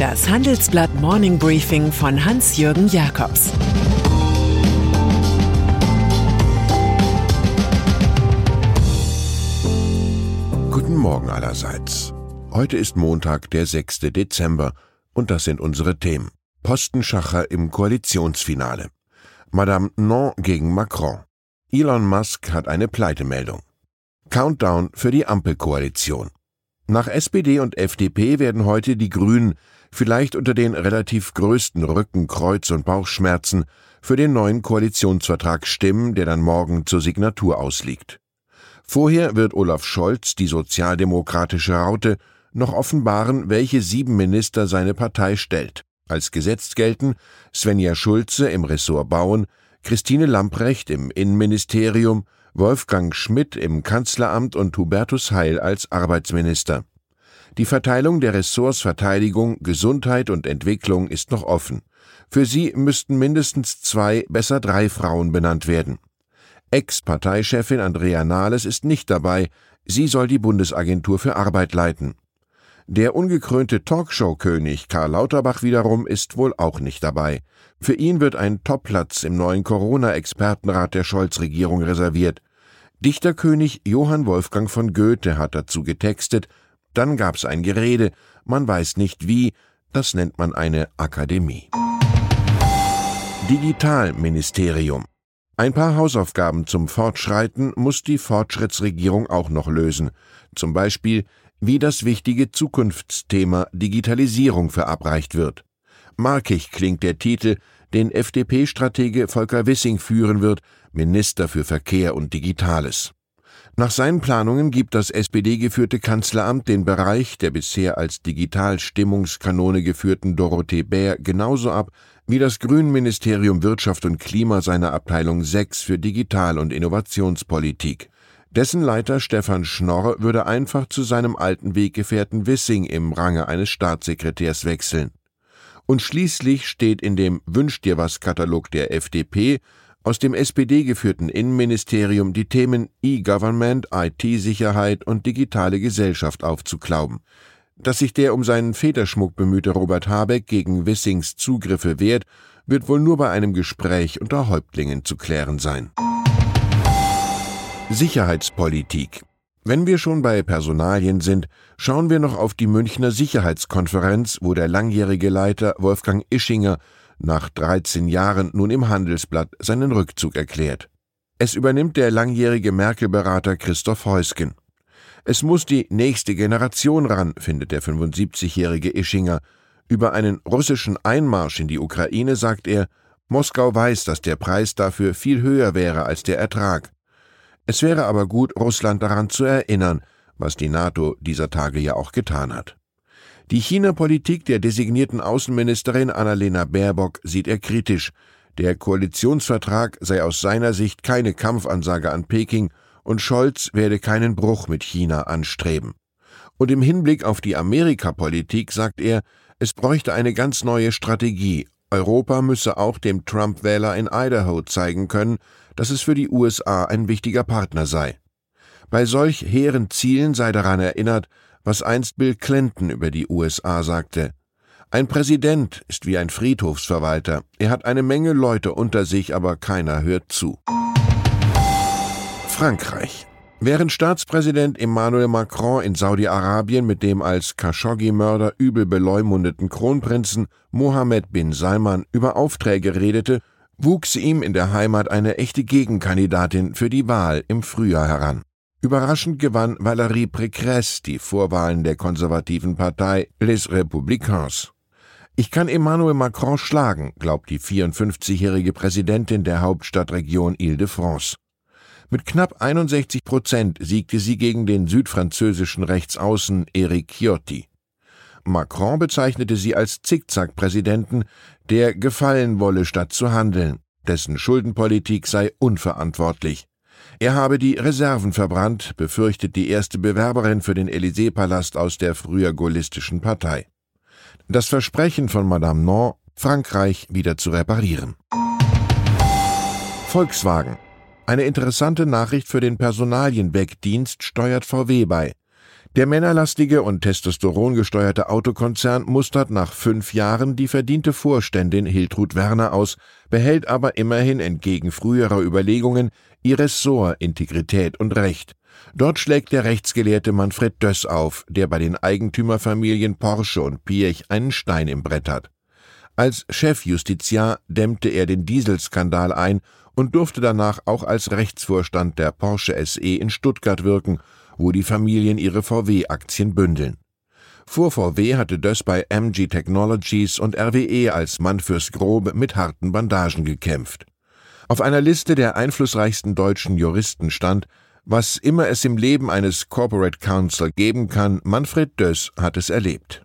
Das Handelsblatt Morning Briefing von Hans-Jürgen Jakobs Guten Morgen allerseits. Heute ist Montag, der 6. Dezember, und das sind unsere Themen. Postenschacher im Koalitionsfinale. Madame Non gegen Macron. Elon Musk hat eine Pleitemeldung. Countdown für die Ampelkoalition. Nach SPD und FDP werden heute die Grünen, vielleicht unter den relativ größten Rücken-, Kreuz- und Bauchschmerzen, für den neuen Koalitionsvertrag stimmen, der dann morgen zur Signatur ausliegt. Vorher wird Olaf Scholz, die sozialdemokratische Raute, noch offenbaren, welche sieben Minister seine Partei stellt. Als gesetzt gelten Svenja Schulze im Ressort Bauen, Christine Lamprecht im Innenministerium, Wolfgang Schmidt im Kanzleramt und Hubertus Heil als Arbeitsminister. Die Verteilung der Ressorts Verteidigung, Gesundheit und Entwicklung ist noch offen. Für sie müssten mindestens zwei, besser drei Frauen benannt werden. Ex-Parteichefin Andrea Nahles ist nicht dabei, sie soll die Bundesagentur für Arbeit leiten. Der ungekrönte Talkshow-König Karl Lauterbach wiederum ist wohl auch nicht dabei. Für ihn wird ein Topplatz im neuen Corona-Expertenrat der Scholz-Regierung reserviert. Dichterkönig Johann Wolfgang von Goethe hat dazu getextet, dann gab's ein Gerede, man weiß nicht wie, das nennt man eine Akademie. Digitalministerium. Ein paar Hausaufgaben zum Fortschreiten muss die Fortschrittsregierung auch noch lösen. Zum Beispiel, wie das wichtige Zukunftsthema Digitalisierung verabreicht wird. Markig klingt der Titel, den FDP-Stratege Volker Wissing führen wird, Minister für Verkehr und Digitales. Nach seinen Planungen gibt das SPD-geführte Kanzleramt den Bereich der bisher als Digital-Stimmungskanone geführten Dorothee Bär genauso ab wie das Grünministerium Wirtschaft und Klima seiner Abteilung 6 für Digital- und Innovationspolitik. Dessen Leiter Stefan Schnorr würde einfach zu seinem alten Weggefährten Wissing im Range eines Staatssekretärs wechseln. Und schließlich steht in dem Wünsch dir was Katalog der FDP aus dem SPD-geführten Innenministerium die Themen E-Government, IT-Sicherheit und digitale Gesellschaft aufzuklauben. Dass sich der um seinen Federschmuck bemühte Robert Habeck gegen Wissings Zugriffe wehrt, wird wohl nur bei einem Gespräch unter Häuptlingen zu klären sein. Sicherheitspolitik wenn wir schon bei Personalien sind, schauen wir noch auf die Münchner Sicherheitskonferenz, wo der langjährige Leiter Wolfgang Ischinger nach 13 Jahren nun im Handelsblatt seinen Rückzug erklärt. Es übernimmt der langjährige Merkel-Berater Christoph Heusgen. Es muss die nächste Generation ran, findet der 75-jährige Ischinger. Über einen russischen Einmarsch in die Ukraine sagt er, Moskau weiß, dass der Preis dafür viel höher wäre als der Ertrag. Es wäre aber gut, Russland daran zu erinnern, was die NATO dieser Tage ja auch getan hat. Die China-Politik der designierten Außenministerin Annalena Baerbock sieht er kritisch. Der Koalitionsvertrag sei aus seiner Sicht keine Kampfansage an Peking und Scholz werde keinen Bruch mit China anstreben. Und im Hinblick auf die Amerikapolitik sagt er, es bräuchte eine ganz neue Strategie. Europa müsse auch dem Trump-Wähler in Idaho zeigen können, dass es für die USA ein wichtiger Partner sei. Bei solch hehren Zielen sei daran erinnert, was einst Bill Clinton über die USA sagte. Ein Präsident ist wie ein Friedhofsverwalter. Er hat eine Menge Leute unter sich, aber keiner hört zu. Frankreich. Während Staatspräsident Emmanuel Macron in Saudi-Arabien mit dem als Khashoggi-Mörder übel beleumundeten Kronprinzen Mohammed bin Salman über Aufträge redete, wuchs ihm in der Heimat eine echte Gegenkandidatin für die Wahl im Frühjahr heran. Überraschend gewann Valérie Pécresse die Vorwahlen der konservativen Partei Les Républicains. Ich kann Emmanuel Macron schlagen, glaubt die 54-jährige Präsidentin der Hauptstadtregion Ile-de-France. Mit knapp 61 Prozent siegte sie gegen den südfranzösischen Rechtsaußen Eric Ciotti. Macron bezeichnete sie als Zickzack-Präsidenten, der gefallen wolle, statt zu handeln. Dessen Schuldenpolitik sei unverantwortlich. Er habe die Reserven verbrannt, befürchtet die erste Bewerberin für den Élysée-Palast aus der früher gaullistischen Partei. Das Versprechen von Madame Non, Frankreich wieder zu reparieren. Volkswagen. Eine interessante Nachricht für den Personalienwegdienst steuert VW bei. Der männerlastige und testosterongesteuerte Autokonzern mustert nach fünf Jahren die verdiente Vorständin Hiltrud Werner aus, behält aber immerhin entgegen früherer Überlegungen ihr Ressort Integrität und Recht. Dort schlägt der Rechtsgelehrte Manfred Döss auf, der bei den Eigentümerfamilien Porsche und Piech einen Stein im Brett hat. Als Chefjustiziar dämmte er den Dieselskandal ein und durfte danach auch als Rechtsvorstand der Porsche SE in Stuttgart wirken wo die Familien ihre VW-Aktien bündeln. Vor VW hatte Döss bei MG Technologies und RWE als Mann fürs Grobe mit harten Bandagen gekämpft. Auf einer Liste der einflussreichsten deutschen Juristen stand, was immer es im Leben eines Corporate Counsel geben kann, Manfred Döss hat es erlebt.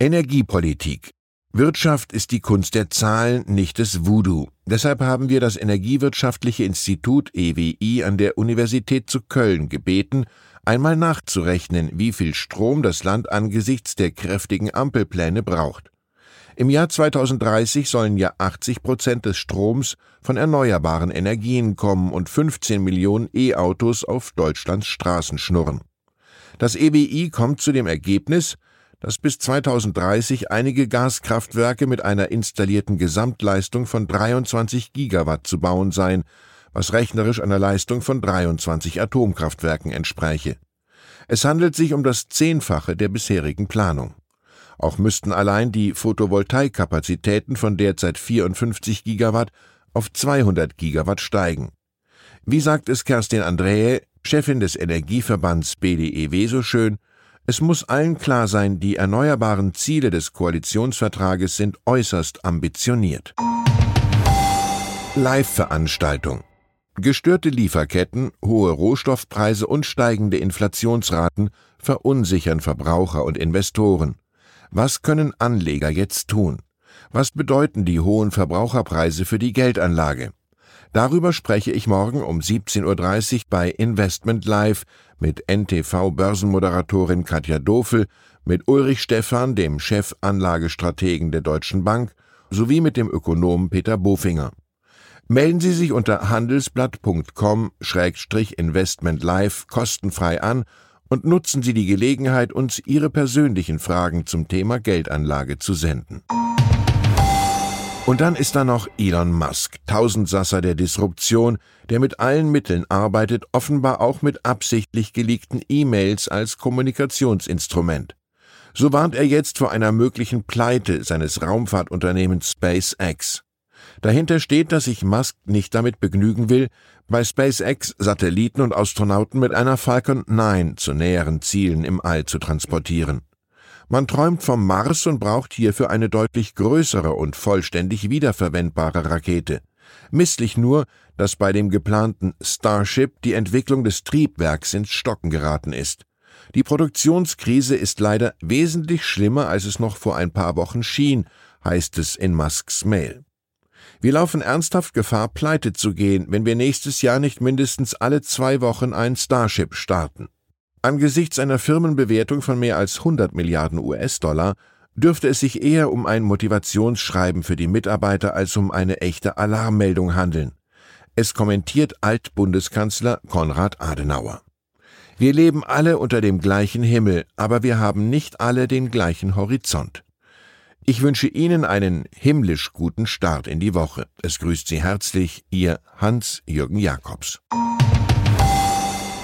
Energiepolitik Wirtschaft ist die Kunst der Zahlen, nicht des Voodoo. Deshalb haben wir das Energiewirtschaftliche Institut EWI an der Universität zu Köln gebeten, einmal nachzurechnen, wie viel Strom das Land angesichts der kräftigen Ampelpläne braucht. Im Jahr 2030 sollen ja 80 Prozent des Stroms von erneuerbaren Energien kommen und 15 Millionen E-Autos auf Deutschlands Straßen schnurren. Das EWI kommt zu dem Ergebnis, dass bis 2030 einige Gaskraftwerke mit einer installierten Gesamtleistung von 23 Gigawatt zu bauen seien, was rechnerisch einer Leistung von 23 Atomkraftwerken entspräche. Es handelt sich um das Zehnfache der bisherigen Planung. Auch müssten allein die Photovoltaikkapazitäten von derzeit 54 Gigawatt auf 200 Gigawatt steigen. Wie sagt es Kerstin Andräe, Chefin des Energieverbands BDEW so schön, es muss allen klar sein, die erneuerbaren Ziele des Koalitionsvertrages sind äußerst ambitioniert. Live-Veranstaltung Gestörte Lieferketten, hohe Rohstoffpreise und steigende Inflationsraten verunsichern Verbraucher und Investoren. Was können Anleger jetzt tun? Was bedeuten die hohen Verbraucherpreise für die Geldanlage? Darüber spreche ich morgen um 17.30 Uhr bei Investment Live mit NTV-Börsenmoderatorin Katja Dofel, mit Ulrich Stephan, dem Chefanlagestrategen der Deutschen Bank, sowie mit dem Ökonomen Peter Bofinger. Melden Sie sich unter handelsblatt.com-investment live kostenfrei an und nutzen Sie die Gelegenheit, uns Ihre persönlichen Fragen zum Thema Geldanlage zu senden. Und dann ist da noch Elon Musk, Tausendsasser der Disruption, der mit allen Mitteln arbeitet, offenbar auch mit absichtlich geleakten E-Mails als Kommunikationsinstrument. So warnt er jetzt vor einer möglichen Pleite seines Raumfahrtunternehmens SpaceX. Dahinter steht, dass sich Musk nicht damit begnügen will, bei SpaceX Satelliten und Astronauten mit einer Falcon 9 zu näheren Zielen im All zu transportieren. Man träumt vom Mars und braucht hierfür eine deutlich größere und vollständig wiederverwendbare Rakete. Misslich nur, dass bei dem geplanten Starship die Entwicklung des Triebwerks ins Stocken geraten ist. Die Produktionskrise ist leider wesentlich schlimmer, als es noch vor ein paar Wochen schien, heißt es in Musks Mail. Wir laufen ernsthaft Gefahr, pleite zu gehen, wenn wir nächstes Jahr nicht mindestens alle zwei Wochen ein Starship starten. Angesichts einer Firmenbewertung von mehr als 100 Milliarden US-Dollar dürfte es sich eher um ein Motivationsschreiben für die Mitarbeiter als um eine echte Alarmmeldung handeln. Es kommentiert Altbundeskanzler Konrad Adenauer. Wir leben alle unter dem gleichen Himmel, aber wir haben nicht alle den gleichen Horizont. Ich wünsche Ihnen einen himmlisch guten Start in die Woche. Es grüßt Sie herzlich Ihr Hans-Jürgen Jakobs.